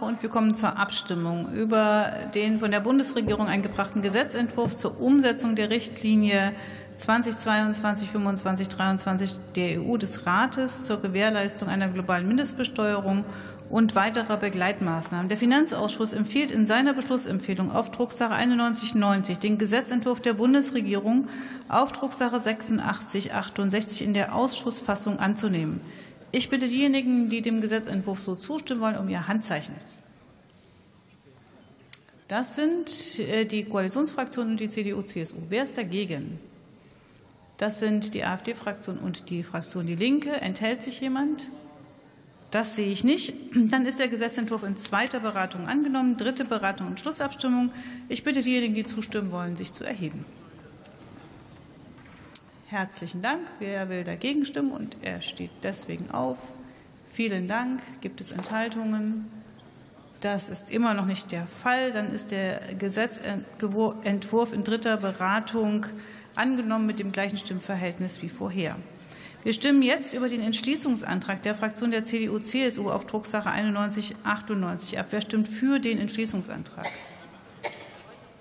Und wir kommen zur Abstimmung über den von der Bundesregierung eingebrachten Gesetzentwurf zur Umsetzung der Richtlinie 2022-25-23 der EU des Rates zur Gewährleistung einer globalen Mindestbesteuerung und weiterer Begleitmaßnahmen. Der Finanzausschuss empfiehlt in seiner Beschlussempfehlung auf Drucksache 9190 den Gesetzentwurf der Bundesregierung auf Drucksache 8668 in der Ausschussfassung anzunehmen. Ich bitte diejenigen, die dem Gesetzentwurf so zustimmen wollen, um ihr Handzeichen. Das sind äh, die Koalitionsfraktionen und die CDU-CSU. Wer ist dagegen? Das sind die AfD-Fraktion und die Fraktion Die Linke. Enthält sich jemand? Das sehe ich nicht. Dann ist der Gesetzentwurf in zweiter Beratung angenommen. Dritte Beratung und Schlussabstimmung. Ich bitte diejenigen, die zustimmen wollen, sich zu erheben. Herzlichen Dank. Wer will dagegen stimmen? Und er steht deswegen auf. Vielen Dank. Gibt es Enthaltungen? Das ist immer noch nicht der Fall. Dann ist der Gesetzentwurf in dritter Beratung angenommen mit dem gleichen Stimmverhältnis wie vorher. Wir stimmen jetzt über den Entschließungsantrag der Fraktion der CDU-CSU auf Drucksache 9198 ab. Wer stimmt für den Entschließungsantrag?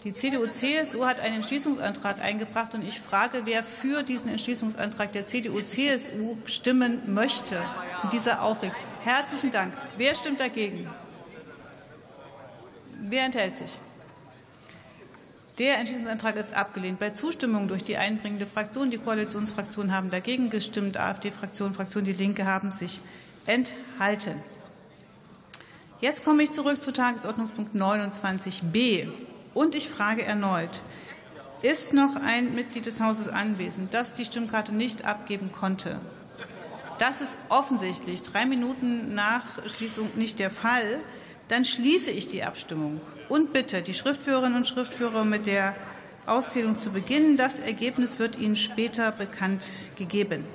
Die CDU-CSU hat einen Entschließungsantrag eingebracht, und ich frage, wer für diesen Entschließungsantrag der CDU-CSU stimmen möchte in dieser Aufregung. Herzlichen Dank. Wer stimmt dagegen? Wer enthält sich? Der Entschließungsantrag ist abgelehnt. Bei Zustimmung durch die einbringende Fraktion, die Koalitionsfraktionen haben dagegen gestimmt, AfD-Fraktion, Fraktion Die Linke haben sich enthalten. Jetzt komme ich zurück zu Tagesordnungspunkt 29b. Und ich frage erneut, ist noch ein Mitglied des Hauses anwesend, das die Stimmkarte nicht abgeben konnte? Das ist offensichtlich drei Minuten nach Schließung nicht der Fall. Dann schließe ich die Abstimmung und bitte die Schriftführerinnen und Schriftführer mit der Auszählung zu beginnen. Das Ergebnis wird Ihnen später bekannt gegeben.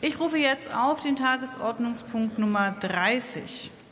Ich rufe jetzt auf den Tagesordnungspunkt Nummer 30.